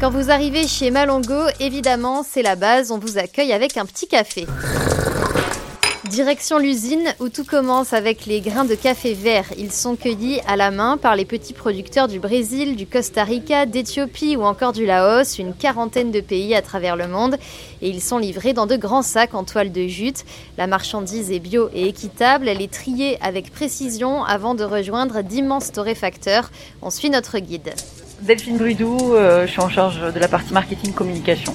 Quand vous arrivez chez Malongo, évidemment, c'est la base, on vous accueille avec un petit café. Direction l'usine où tout commence avec les grains de café vert. Ils sont cueillis à la main par les petits producteurs du Brésil, du Costa Rica, d'Éthiopie ou encore du Laos, une quarantaine de pays à travers le monde. Et ils sont livrés dans de grands sacs en toile de jute. La marchandise est bio et équitable. Elle est triée avec précision avant de rejoindre d'immenses torréfacteurs. On suit notre guide. Delphine Brudou, euh, je suis en charge de la partie marketing communication.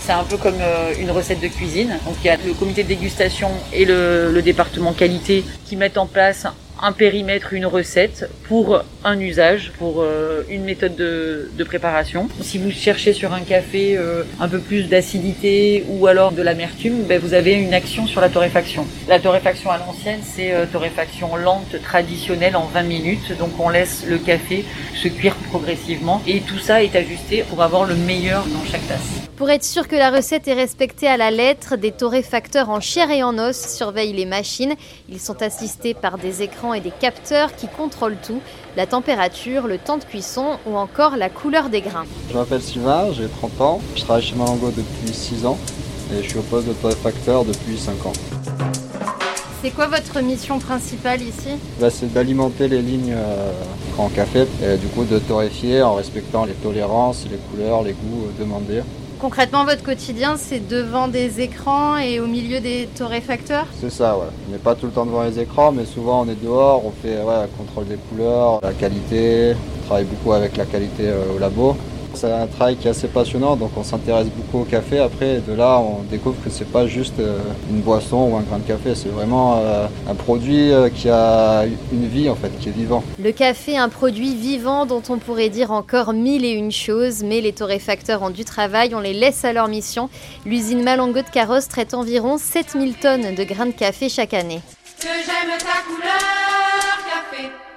C'est un peu comme euh, une recette de cuisine. Donc il y a le comité de dégustation et le, le département qualité qui mettent en place un périmètre, une recette pour un usage, pour euh, une méthode de, préparation. Si vous cherchez sur un café euh, un peu plus d'acidité ou alors de l'amertume, ben vous avez une action sur la torréfaction. La torréfaction à l'ancienne, c'est euh, torréfaction lente traditionnelle en 20 minutes. Donc on laisse le café se cuire progressivement et tout ça est ajusté pour avoir le meilleur dans chaque tasse. Pour être sûr que la recette est respectée à la lettre, des torréfacteurs en chair et en os surveillent les machines. Ils sont assistés par des écrans et des capteurs qui contrôlent tout, la température, le temps de cuisson ou encore la couleur des grains. Je m'appelle Sylvain, j'ai 30 ans, je travaille chez Malango depuis 6 ans et je suis au poste de torréfacteur depuis 5 ans. C'est quoi votre mission principale ici? Bah, C'est d'alimenter les lignes euh, en café et du coup de torréfier en respectant les tolérances, les couleurs, les goûts demandés. Concrètement, votre quotidien, c'est devant des écrans et au milieu des torréfacteurs C'est ça, ouais. On n'est pas tout le temps devant les écrans, mais souvent on est dehors, on fait ouais, contrôle des couleurs, la qualité, on travaille beaucoup avec la qualité euh, au labo. C'est un travail qui est assez passionnant, donc on s'intéresse beaucoup au café. Après, de là, on découvre que c'est pas juste euh, une boisson ou un grain de café, c'est vraiment euh, un produit euh, qui a une vie en fait, qui est vivant. Le café, un produit vivant dont on pourrait dire encore mille et une choses, mais les torréfacteurs ont du travail, on les laisse à leur mission. L'usine Malongo de Carrosse traite environ 7000 tonnes de grains de café chaque année. Que j'aime ta couleur